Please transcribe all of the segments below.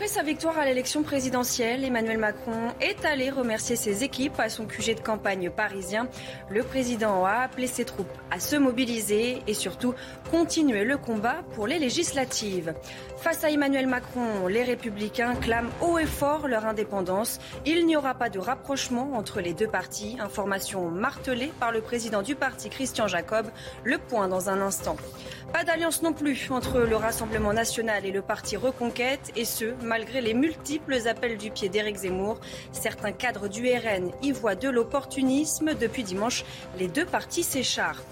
Après sa victoire à l'élection présidentielle, Emmanuel Macron est allé remercier ses équipes à son QG de campagne parisien. Le président a appelé ses troupes à se mobiliser et surtout continuer le combat pour les législatives. Face à Emmanuel Macron, les républicains clament haut et fort leur indépendance. Il n'y aura pas de rapprochement entre les deux partis. Information martelée par le président du parti, Christian Jacob. Le point dans un instant. Pas d'alliance non plus entre le Rassemblement national et le parti Reconquête, et ce, malgré les multiples appels du pied d'Éric Zemmour. Certains cadres du RN y voient de l'opportunisme. Depuis dimanche, les deux partis s'écharpent.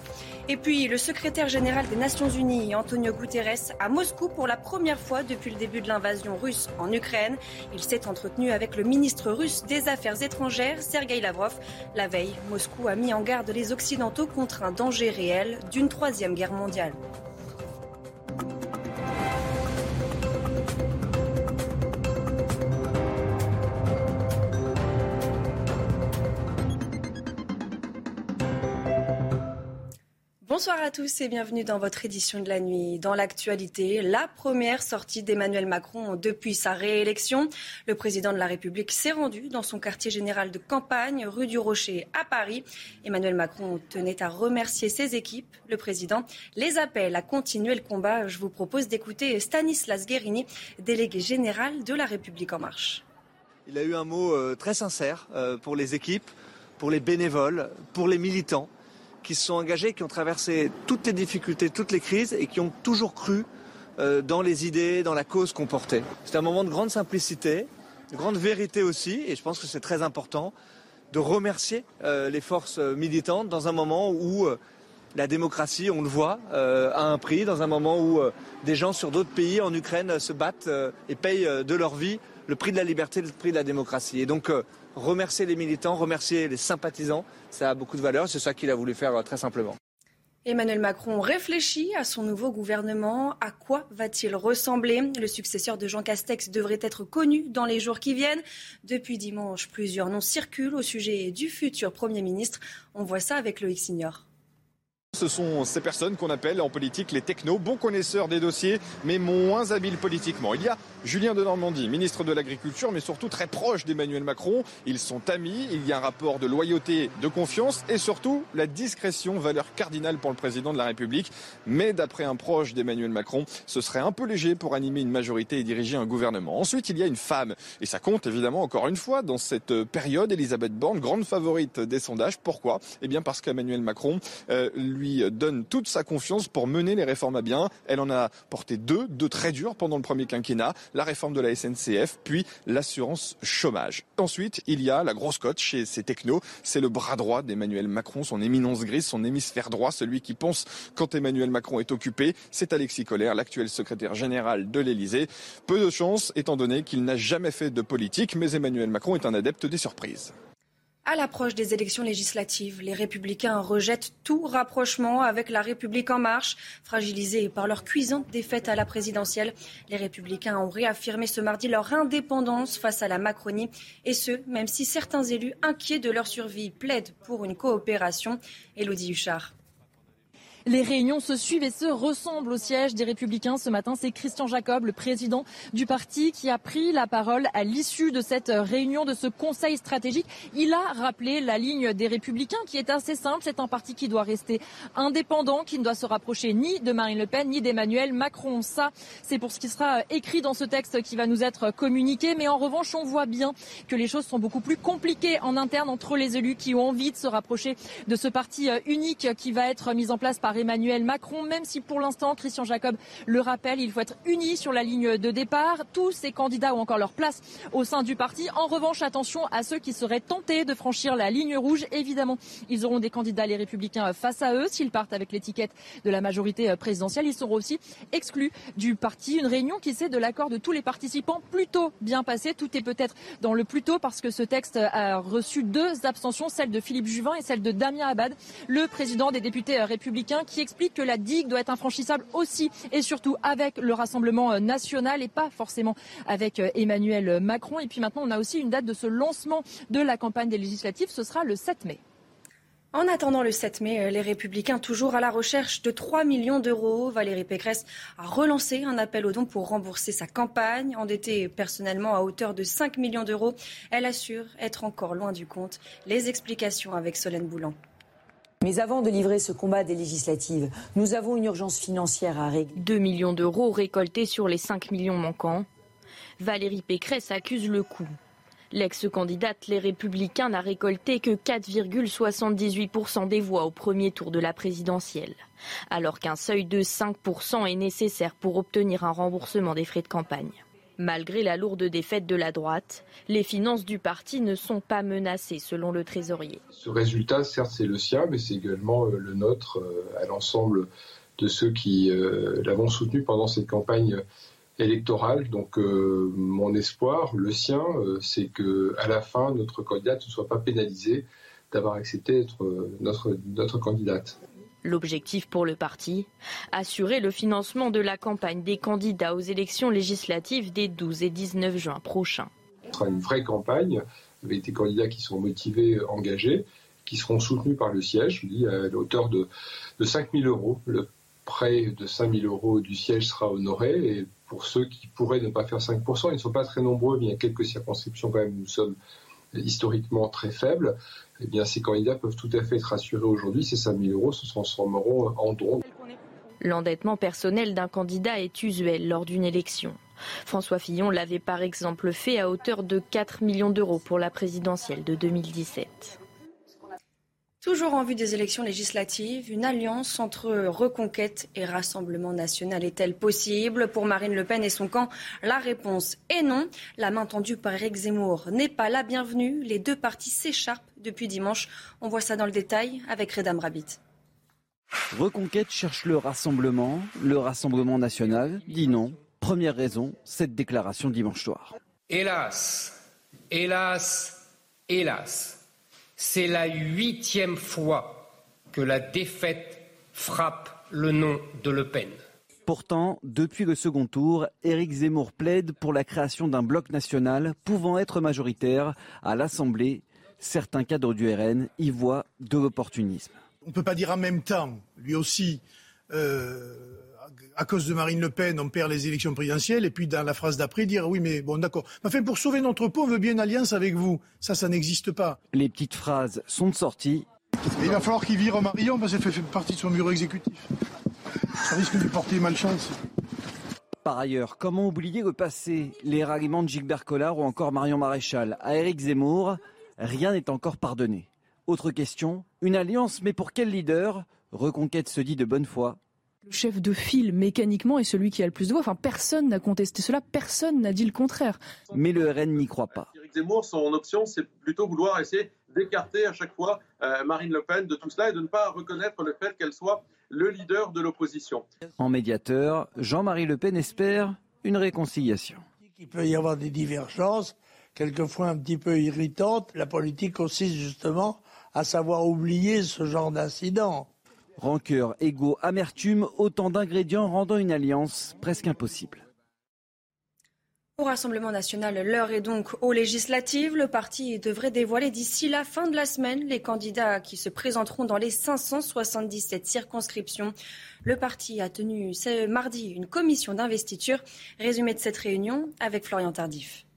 Et puis, le secrétaire général des Nations Unies, Antonio Guterres, à Moscou pour la première fois depuis le début de l'invasion russe en Ukraine. Il s'est entretenu avec le ministre russe des Affaires étrangères, Sergei Lavrov. La veille, Moscou a mis en garde les Occidentaux contre un danger réel d'une troisième guerre mondiale. Bonsoir à tous et bienvenue dans votre édition de la nuit. Dans l'actualité, la première sortie d'Emmanuel Macron depuis sa réélection. Le président de la République s'est rendu dans son quartier général de campagne, rue du Rocher, à Paris. Emmanuel Macron tenait à remercier ses équipes. Le président les appelle à continuer le combat. Je vous propose d'écouter Stanislas Guérini, délégué général de la République en marche. Il a eu un mot euh, très sincère euh, pour les équipes, pour les bénévoles, pour les militants qui se sont engagés, qui ont traversé toutes les difficultés, toutes les crises et qui ont toujours cru euh, dans les idées, dans la cause qu'on portait. C'est un moment de grande simplicité, de grande vérité aussi, et je pense que c'est très important de remercier euh, les forces militantes dans un moment où euh, la démocratie, on le voit, a un prix, dans un moment où des gens sur d'autres pays en Ukraine se battent et payent de leur vie le prix de la liberté, le prix de la démocratie. Et donc remercier les militants, remercier les sympathisants, ça a beaucoup de valeur. C'est ça qu'il a voulu faire euh, très simplement. Emmanuel Macron réfléchit à son nouveau gouvernement. À quoi va-t-il ressembler? Le successeur de Jean Castex devrait être connu dans les jours qui viennent. Depuis dimanche, plusieurs noms circulent au sujet du futur Premier ministre. On voit ça avec Loïc Signor. Ce sont ces personnes qu'on appelle en politique les technos, bons connaisseurs des dossiers, mais moins habiles politiquement. Il y a Julien de Normandie, ministre de l'Agriculture, mais surtout très proche d'Emmanuel Macron. Ils sont amis, il y a un rapport de loyauté, de confiance et surtout la discrétion, valeur cardinale pour le président de la République. Mais d'après un proche d'Emmanuel Macron, ce serait un peu léger pour animer une majorité et diriger un gouvernement. Ensuite, il y a une femme, et ça compte évidemment encore une fois dans cette période, Elisabeth Borne, grande favorite des sondages. Pourquoi? Eh bien parce qu'Emmanuel Macron euh, lui donne toute sa confiance pour mener les réformes à bien. Elle en a porté deux, deux très durs pendant le premier quinquennat, la réforme de la SNCF, puis l'assurance chômage. Ensuite, il y a la grosse cote chez ces technos, c'est le bras droit d'Emmanuel Macron, son éminence grise, son hémisphère droit, celui qui pense quand Emmanuel Macron est occupé, c'est Alexis Collère, l'actuel secrétaire général de l'Élysée. Peu de chance, étant donné qu'il n'a jamais fait de politique, mais Emmanuel Macron est un adepte des surprises. À l'approche des élections législatives, les républicains rejettent tout rapprochement avec la République en marche. Fragilisés par leur cuisante défaite à la présidentielle, les républicains ont réaffirmé ce mardi leur indépendance face à la Macronie, et ce, même si certains élus inquiets de leur survie plaident pour une coopération. Élodie Huchard. Les réunions se suivent et se ressemblent au siège des Républicains. Ce matin, c'est Christian Jacob, le président du parti, qui a pris la parole à l'issue de cette réunion, de ce conseil stratégique. Il a rappelé la ligne des Républicains qui est assez simple. C'est un parti qui doit rester indépendant, qui ne doit se rapprocher ni de Marine Le Pen, ni d'Emmanuel Macron. Ça, c'est pour ce qui sera écrit dans ce texte qui va nous être communiqué. Mais en revanche, on voit bien que les choses sont beaucoup plus compliquées en interne entre les élus qui ont envie de se rapprocher de ce parti unique qui va être mis en place par Emmanuel Macron, même si pour l'instant, Christian Jacob le rappelle, il faut être uni sur la ligne de départ. Tous ces candidats ont encore leur place au sein du parti. En revanche, attention à ceux qui seraient tentés de franchir la ligne rouge. Évidemment, ils auront des candidats, les républicains, face à eux. S'ils partent avec l'étiquette de la majorité présidentielle, ils seront aussi exclus du parti. Une réunion qui s'est de l'accord de tous les participants plutôt bien passée. Tout est peut-être dans le plutôt parce que ce texte a reçu deux abstentions, celle de Philippe Juvin et celle de Damien Abad, le président des députés républicains, qui explique que la digue doit être infranchissable aussi et surtout avec le Rassemblement national et pas forcément avec Emmanuel Macron. Et puis maintenant, on a aussi une date de ce lancement de la campagne des législatives. Ce sera le 7 mai. En attendant le 7 mai, euh, les Républicains, toujours à la recherche de 3 millions d'euros, Valérie Pécresse a relancé un appel aux dons pour rembourser sa campagne. Endettée personnellement à hauteur de 5 millions d'euros, elle assure être encore loin du compte. Les explications avec Solène Boulan. Mais avant de livrer ce combat des législatives, nous avons une urgence financière à régler. 2 millions d'euros récoltés sur les 5 millions manquants. Valérie Pécresse accuse le coup. L'ex-candidate Les Républicains n'a récolté que 4,78% des voix au premier tour de la présidentielle, alors qu'un seuil de 5% est nécessaire pour obtenir un remboursement des frais de campagne. Malgré la lourde défaite de la droite, les finances du parti ne sont pas menacées selon le trésorier. Ce résultat, certes, c'est le sien, mais c'est également euh, le nôtre euh, à l'ensemble de ceux qui euh, l'avons soutenu pendant cette campagne électorale. Donc mon espoir, le sien, c'est que à la fin notre candidate ne soit pas pénalisée d'avoir accepté d'être notre candidate. L'objectif pour le parti, assurer le financement de la campagne des candidats aux élections législatives des 12 et 19 juin prochains. Ce sera une vraie campagne avec des candidats qui sont motivés, engagés, qui seront soutenus par le siège, je dis, à hauteur de, de 5 000 euros. Le prêt de 5 000 euros du siège sera honoré et pour ceux qui pourraient ne pas faire 5%, ils ne sont pas très nombreux, mais il y a quelques circonscriptions quand même où nous sommes historiquement très faibles, eh bien ces candidats peuvent tout à fait être rassurés aujourd'hui, ces 5 000 euros se transformeront en dons. L'endettement personnel d'un candidat est usuel lors d'une élection. François Fillon l'avait par exemple fait à hauteur de 4 millions d'euros pour la présidentielle de 2017. Toujours en vue des élections législatives, une alliance entre Reconquête et Rassemblement national est-elle possible? Pour Marine Le Pen et son camp, la réponse est non. La main tendue par Eric Zemmour n'est pas la bienvenue. Les deux partis s'écharpent depuis dimanche. On voit ça dans le détail avec Redam Rabbit. Reconquête cherche le rassemblement. Le Rassemblement national dit non. Première raison, cette déclaration dimanche soir. Hélas, hélas, hélas c'est la huitième fois que la défaite frappe le nom de Le Pen. Pourtant, depuis le second tour, Éric Zemmour plaide pour la création d'un bloc national pouvant être majoritaire à l'Assemblée. Certains cadres du RN y voient de l'opportunisme. On ne peut pas dire en même temps, lui aussi, euh, à cause de Marine Le Pen, on perd les élections présidentielles, et puis dans la phrase d'après, dire oui, mais bon, d'accord. Enfin, pour sauver notre peau, on veut bien une alliance avec vous. Ça, ça n'existe pas. Les petites phrases sont sorties. il va falloir qu'il vire Marion parce qu'elle fait partie de son bureau exécutif. Ça risque de lui porter malchance. Par ailleurs, comment oublier le passé? Les ralliements de Gilbert Collard ou encore Marion Maréchal? À Éric Zemmour, rien n'est encore pardonné. Autre question, une alliance, mais pour quel leader? Reconquête se dit de bonne foi, le chef de file mécaniquement est celui qui a le plus de voix. Enfin, personne n'a contesté cela, personne n'a dit le contraire. Mais le RN n'y croit pas. Éric Zemmour, son option, c'est plutôt vouloir essayer d'écarter à chaque fois euh, Marine Le Pen de tout cela et de ne pas reconnaître le fait qu'elle soit le leader de l'opposition. En médiateur, Jean-Marie Le Pen espère une réconciliation. Il peut y avoir des divergences, quelquefois un petit peu irritantes. La politique consiste justement à savoir oublier ce genre d'incident. Rancœur, égo, amertume, autant d'ingrédients rendant une alliance presque impossible. Au Rassemblement national, l'heure est donc aux législatives. Le parti devrait dévoiler d'ici la fin de la semaine les candidats qui se présenteront dans les 577 circonscriptions. Le parti a tenu ce mardi une commission d'investiture. Résumé de cette réunion avec Florian Tardif.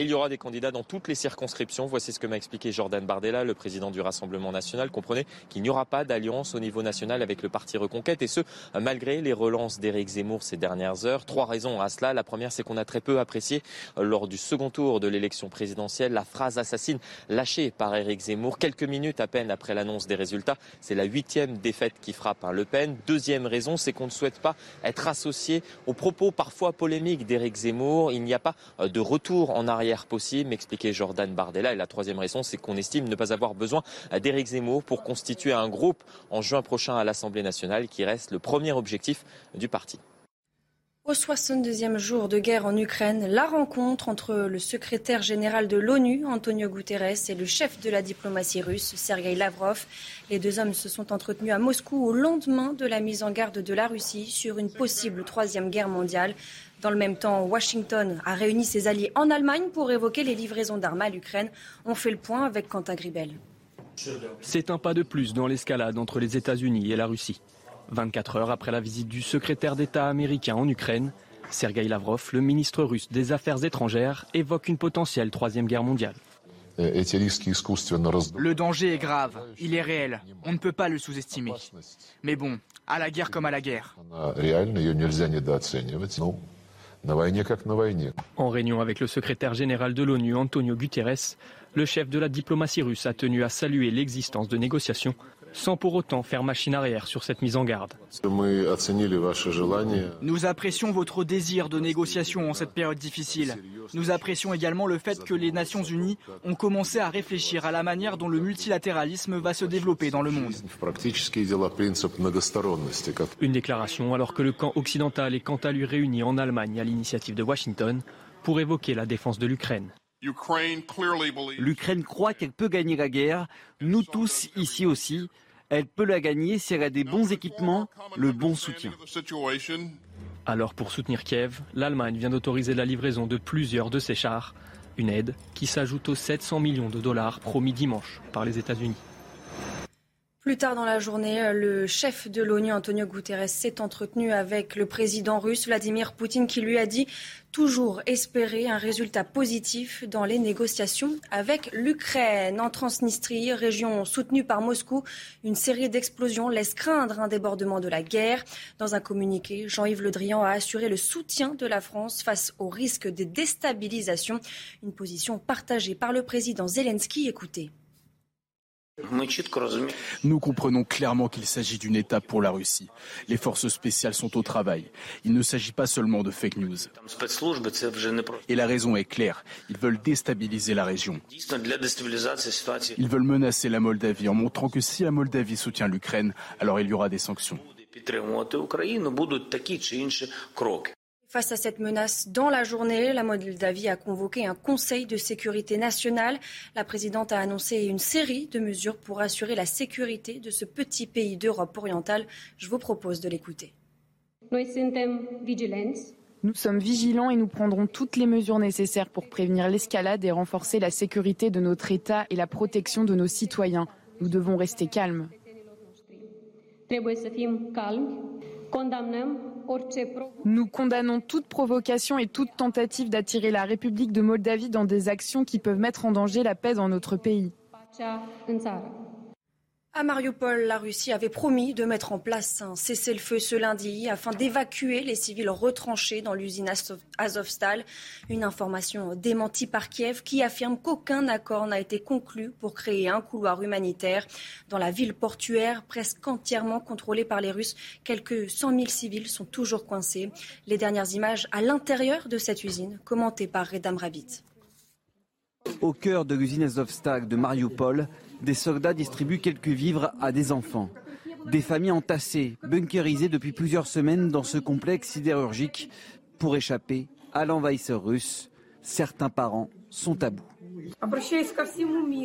Il y aura des candidats dans toutes les circonscriptions. Voici ce que m'a expliqué Jordan Bardella, le président du Rassemblement national. Comprenez qu'il n'y aura pas d'alliance au niveau national avec le parti Reconquête et ce, malgré les relances d'Éric Zemmour ces dernières heures. Trois raisons à cela. La première, c'est qu'on a très peu apprécié euh, lors du second tour de l'élection présidentielle la phrase assassine lâchée par Éric Zemmour quelques minutes à peine après l'annonce des résultats. C'est la huitième défaite qui frappe Le Pen. Deuxième raison, c'est qu'on ne souhaite pas être associé aux propos parfois polémiques d'Éric Zemmour. Il n'y a pas euh, de retour en arrière possible, m'expliquait Jordan Bardella. Et la troisième raison, c'est qu'on estime ne pas avoir besoin d'Éric Zemmour pour constituer un groupe en juin prochain à l'Assemblée nationale qui reste le premier objectif du parti. Au 62e jour de guerre en Ukraine, la rencontre entre le secrétaire général de l'ONU, Antonio Guterres, et le chef de la diplomatie russe, Sergei Lavrov. Les deux hommes se sont entretenus à Moscou au lendemain de la mise en garde de la Russie sur une possible troisième guerre mondiale. Dans le même temps, Washington a réuni ses alliés en Allemagne pour évoquer les livraisons d'armes à l'Ukraine. On fait le point avec Quentin Gribel. C'est un pas de plus dans l'escalade entre les États-Unis et la Russie. 24 heures après la visite du secrétaire d'État américain en Ukraine, Sergei Lavrov, le ministre russe des Affaires étrangères, évoque une potentielle troisième guerre mondiale. Le danger est grave, il est réel, on ne peut pas le sous-estimer. Mais bon, à la guerre comme à la guerre. En réunion avec le secrétaire général de l'ONU, Antonio Guterres, le chef de la diplomatie russe a tenu à saluer l'existence de négociations sans pour autant faire machine arrière sur cette mise en garde. Nous apprécions votre désir de négociation en cette période difficile. Nous apprécions également le fait que les Nations Unies ont commencé à réfléchir à la manière dont le multilatéralisme va se développer dans le monde. Une déclaration alors que le camp occidental est quant à lui réuni en Allemagne à l'initiative de Washington pour évoquer la défense de l'Ukraine. L'Ukraine croit qu'elle peut gagner la guerre, nous tous ici aussi. Elle peut la gagner si elle a des bons équipements, le bon soutien. Alors pour soutenir Kiev, l'Allemagne vient d'autoriser la livraison de plusieurs de ses chars, une aide qui s'ajoute aux 700 millions de dollars promis dimanche par les États-Unis. Plus tard dans la journée, euh, le chef de l'ONU, Antonio Guterres, s'est entretenu avec le président russe Vladimir Poutine qui lui a dit toujours espérer un résultat positif dans les négociations avec l'Ukraine. En Transnistrie, région soutenue par Moscou, une série d'explosions laisse craindre un débordement de la guerre. Dans un communiqué, Jean-Yves Le Drian a assuré le soutien de la France face au risque de déstabilisation, une position partagée par le président Zelensky. Écoutez. Nous comprenons clairement qu'il s'agit d'une étape pour la Russie. Les forces spéciales sont au travail. Il ne s'agit pas seulement de fake news. Et la raison est claire. Ils veulent déstabiliser la région. Ils veulent menacer la Moldavie en montrant que si la Moldavie soutient l'Ukraine, alors il y aura des sanctions. Face à cette menace, dans la journée, la Moldavie a convoqué un Conseil de sécurité nationale. La présidente a annoncé une série de mesures pour assurer la sécurité de ce petit pays d'Europe orientale. Je vous propose de l'écouter. Nous sommes vigilants et nous prendrons toutes les mesures nécessaires pour prévenir l'escalade et renforcer la sécurité de notre État et la protection de nos citoyens. Nous devons rester calmes. Nous condamnons toute provocation et toute tentative d'attirer la République de Moldavie dans des actions qui peuvent mettre en danger la paix dans notre pays. À Mariupol, la Russie avait promis de mettre en place un cessez-le-feu ce lundi afin d'évacuer les civils retranchés dans l'usine Azovstal. Une information démentie par Kiev qui affirme qu'aucun accord n'a été conclu pour créer un couloir humanitaire. Dans la ville portuaire, presque entièrement contrôlée par les Russes, quelques 100 000 civils sont toujours coincés. Les dernières images à l'intérieur de cette usine, commentées par Redam Rabbit. Au cœur de l'usine Azovstal de Mariupol, des soldats distribuent quelques vivres à des enfants. Des familles entassées, bunkerisées depuis plusieurs semaines dans ce complexe sidérurgique pour échapper à l'envahisseur russe. Certains parents sont à bout.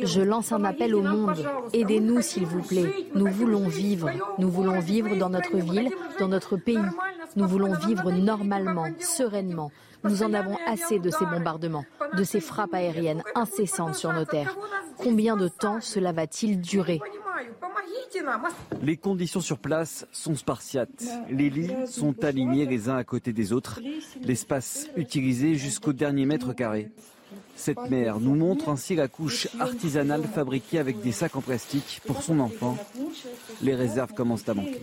Je lance un appel au monde. Aidez-nous, s'il vous plaît. Nous voulons vivre. Nous voulons vivre dans notre ville, dans notre pays. Nous voulons vivre normalement, sereinement. Nous en avons assez de ces bombardements, de ces frappes aériennes incessantes sur nos terres. Combien de temps cela va-t-il durer Les conditions sur place sont spartiates. Les lits sont alignés les uns à côté des autres. L'espace utilisé jusqu'au dernier mètre carré. Cette mère nous montre ainsi la couche artisanale fabriquée avec des sacs en plastique pour son enfant. Les réserves commencent à manquer.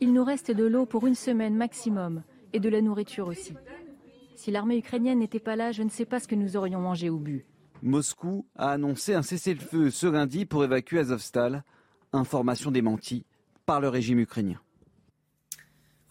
Il nous reste de l'eau pour une semaine maximum et de la nourriture aussi. Si l'armée ukrainienne n'était pas là, je ne sais pas ce que nous aurions mangé au but. Moscou a annoncé un cessez-le-feu ce lundi pour évacuer Azovstal. Information démentie par le régime ukrainien.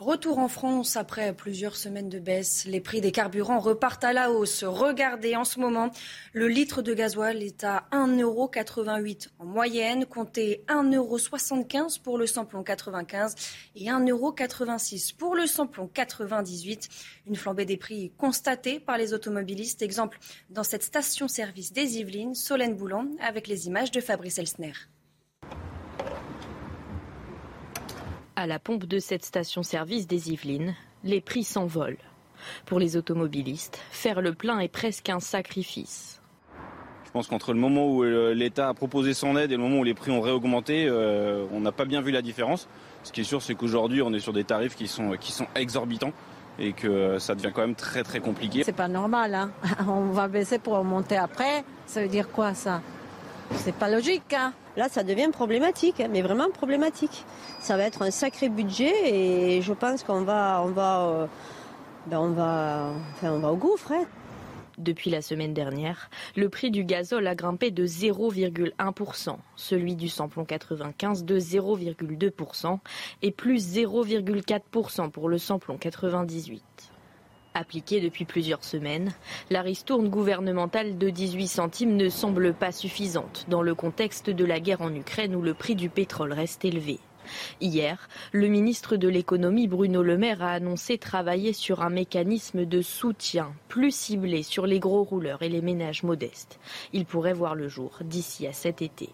Retour en France après plusieurs semaines de baisse. Les prix des carburants repartent à la hausse. Regardez en ce moment, le litre de gasoil est à 1,88€ en moyenne, comptez 1,75€ pour le samplon 95 et 1,86€ pour le samplon 98. Une flambée des prix constatée par les automobilistes. Exemple dans cette station-service des Yvelines, Solène Boulan, avec les images de Fabrice Elsner. À la pompe de cette station-service des Yvelines, les prix s'envolent. Pour les automobilistes, faire le plein est presque un sacrifice. Je pense qu'entre le moment où euh, l'État a proposé son aide et le moment où les prix ont réaugmenté, euh, on n'a pas bien vu la différence. Ce qui est sûr, c'est qu'aujourd'hui, on est sur des tarifs qui sont, qui sont exorbitants et que ça devient quand même très très compliqué. C'est pas normal, hein. on va baisser pour monter après. Ça veut dire quoi ça? C'est pas logique. Hein. Là, ça devient problématique, hein, mais vraiment problématique. Ça va être un sacré budget et je pense qu'on va, on va, euh, ben on va, on va au gouffre. Hein. Depuis la semaine dernière, le prix du gazole a grimpé de 0,1%, celui du samplon 95 de 0,2% et plus 0,4% pour le samplon 98. Appliquée depuis plusieurs semaines, la ristourne gouvernementale de 18 centimes ne semble pas suffisante dans le contexte de la guerre en Ukraine où le prix du pétrole reste élevé. Hier, le ministre de l'économie Bruno Le Maire a annoncé travailler sur un mécanisme de soutien plus ciblé sur les gros rouleurs et les ménages modestes. Il pourrait voir le jour d'ici à cet été.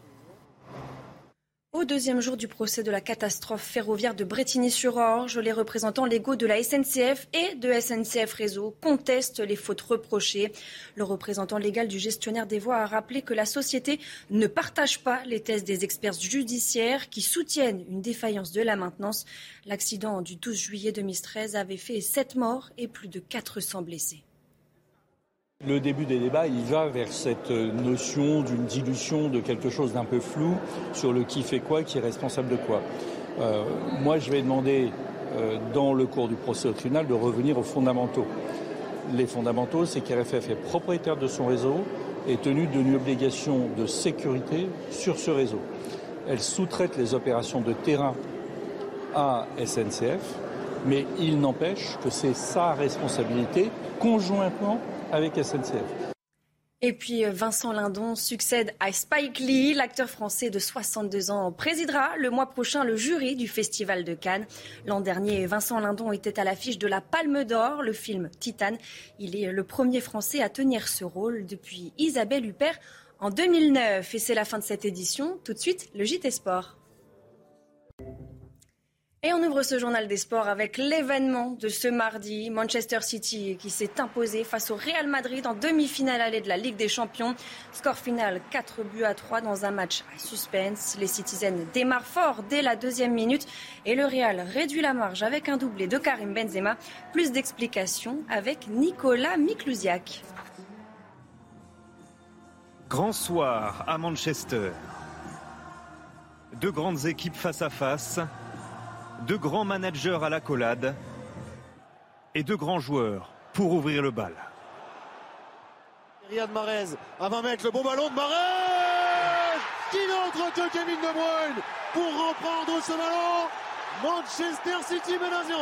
Au deuxième jour du procès de la catastrophe ferroviaire de Bretigny-sur-Orge, les représentants légaux de la SNCF et de SNCF Réseau contestent les fautes reprochées. Le représentant légal du gestionnaire des voies a rappelé que la société ne partage pas les thèses des experts judiciaires qui soutiennent une défaillance de la maintenance. L'accident du 12 juillet 2013 avait fait 7 morts et plus de 400 blessés. Le début des débats, il va vers cette notion d'une dilution de quelque chose d'un peu flou sur le qui fait quoi, qui est responsable de quoi. Euh, moi, je vais demander, euh, dans le cours du procès au tribunal, de revenir aux fondamentaux. Les fondamentaux, c'est qu'RFF est propriétaire de son réseau et tenu d'une obligation de sécurité sur ce réseau. Elle sous-traite les opérations de terrain à SNCF, mais il n'empêche que c'est sa responsabilité, conjointement avec SNCF. Et puis euh, Vincent Lindon succède à Spike Lee. L'acteur français de 62 ans présidera le mois prochain le jury du Festival de Cannes. L'an dernier, Vincent Lindon était à l'affiche de la Palme d'Or, le film Titane. Il est le premier français à tenir ce rôle depuis Isabelle Huppert en 2009. Et c'est la fin de cette édition. Tout de suite, le JT Sport. Et on ouvre ce journal des sports avec l'événement de ce mardi, Manchester City qui s'est imposé face au Real Madrid en demi-finale allée de la Ligue des Champions. Score final 4 buts à 3 dans un match à suspense. Les Citizens démarrent fort dès la deuxième minute et le Real réduit la marge avec un doublé de Karim Benzema. Plus d'explications avec Nicolas Miklusiak. Grand soir à Manchester. Deux grandes équipes face à face deux grands managers à la collade et deux grands joueurs pour ouvrir le bal. Riyad Mahrez à 20 mètres, le bon ballon de Mahrez qui entre que Kevin De Bruyne pour reprendre ce ballon. Manchester City mène à 0.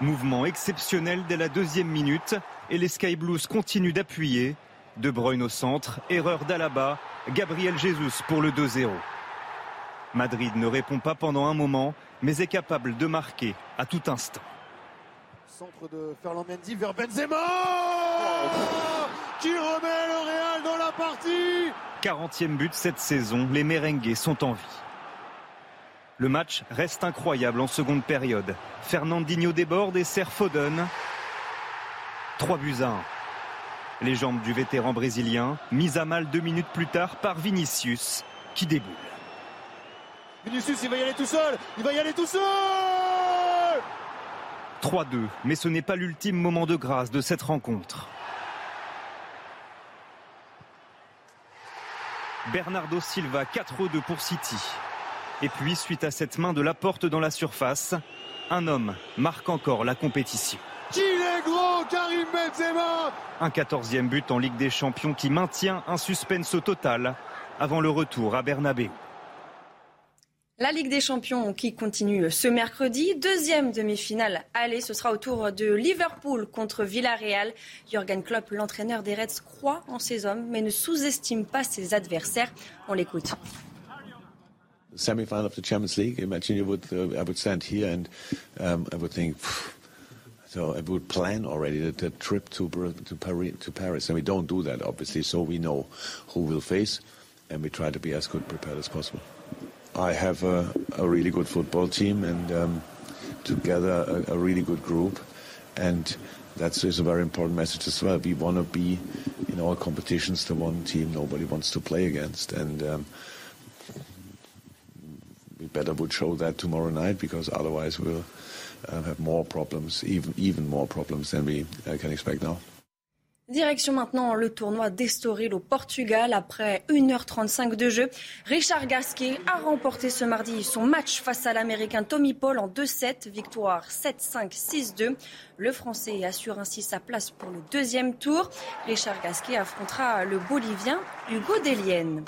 Mouvement exceptionnel dès la deuxième minute et les Sky Blues continuent d'appuyer. De Bruyne au centre, erreur d'Alaba, Gabriel Jesus pour le 2-0. Madrid ne répond pas pendant un moment mais est capable de marquer à tout instant. Centre de Ferland Mendy vers Benzema qui remet le Real dans la partie. 40e but cette saison, les merengues sont en vie. Le match reste incroyable en seconde période. Fernandinho déborde et sert Foden. 3 buts à 1. Les jambes du vétéran brésilien, mises à mal deux minutes plus tard par Vinicius, qui déboule. Vinicius, il va y aller tout seul. Il va y aller tout seul. 3-2, mais ce n'est pas l'ultime moment de grâce de cette rencontre. Bernardo Silva 4-2 pour City. Et puis, suite à cette main de la porte dans la surface, un homme marque encore la compétition. Qu'il est gros, Karim Benzema Un quatorzième but en Ligue des Champions qui maintient un suspense total avant le retour à Bernabé. La Ligue des Champions qui continue ce mercredi. Deuxième demi-finale. Allez, ce sera au tour de Liverpool contre Villarreal. Jürgen Klopp, l'entraîneur des Reds, croit en ses hommes, mais ne sous-estime pas ses adversaires. On l'écoute. Semi-final of the Champions League. Imagine you would, uh, I would stand here and um, I would think, so I would plan already the, the trip to, to, Paris, to Paris, and we don't do that obviously. So we know who we'll face, and we try to be as good prepared as possible. I have a, a really good football team and um, together a, a, really good group. And that's a very important message as well. We want to be in all competitions the one team nobody wants to play against. And um, we better would show that tomorrow night because otherwise we'll uh, have more problems, even, even more problems than we uh, can expect now. Direction maintenant le tournoi d'Estoril au Portugal. Après 1h35 de jeu, Richard Gasquet a remporté ce mardi son match face à l'Américain Tommy Paul en 2-7, victoire 7-5, 6-2. Le Français assure ainsi sa place pour le deuxième tour. Richard Gasquet affrontera le Bolivien Hugo Delienne.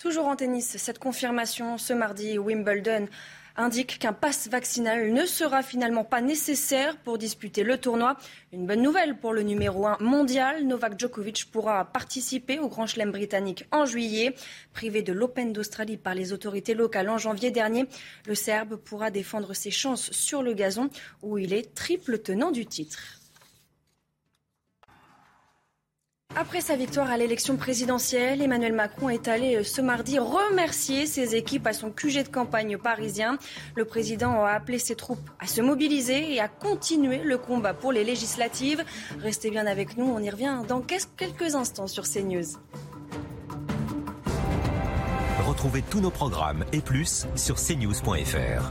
Toujours en tennis, cette confirmation ce mardi, Wimbledon indique qu'un pass vaccinal ne sera finalement pas nécessaire pour disputer le tournoi. Une bonne nouvelle pour le numéro 1 mondial. Novak Djokovic pourra participer au Grand Chelem britannique en juillet. Privé de l'Open d'Australie par les autorités locales en janvier dernier, le Serbe pourra défendre ses chances sur le gazon où il est triple tenant du titre. Après sa victoire à l'élection présidentielle, Emmanuel Macron est allé euh, ce mardi remercier ses équipes à son QG de campagne parisien. Le président a appelé ses troupes à se mobiliser et à continuer le combat pour les législatives. Restez bien avec nous, on y revient dans quelques instants sur CNews. Retrouvez tous nos programmes et plus sur cnews.fr.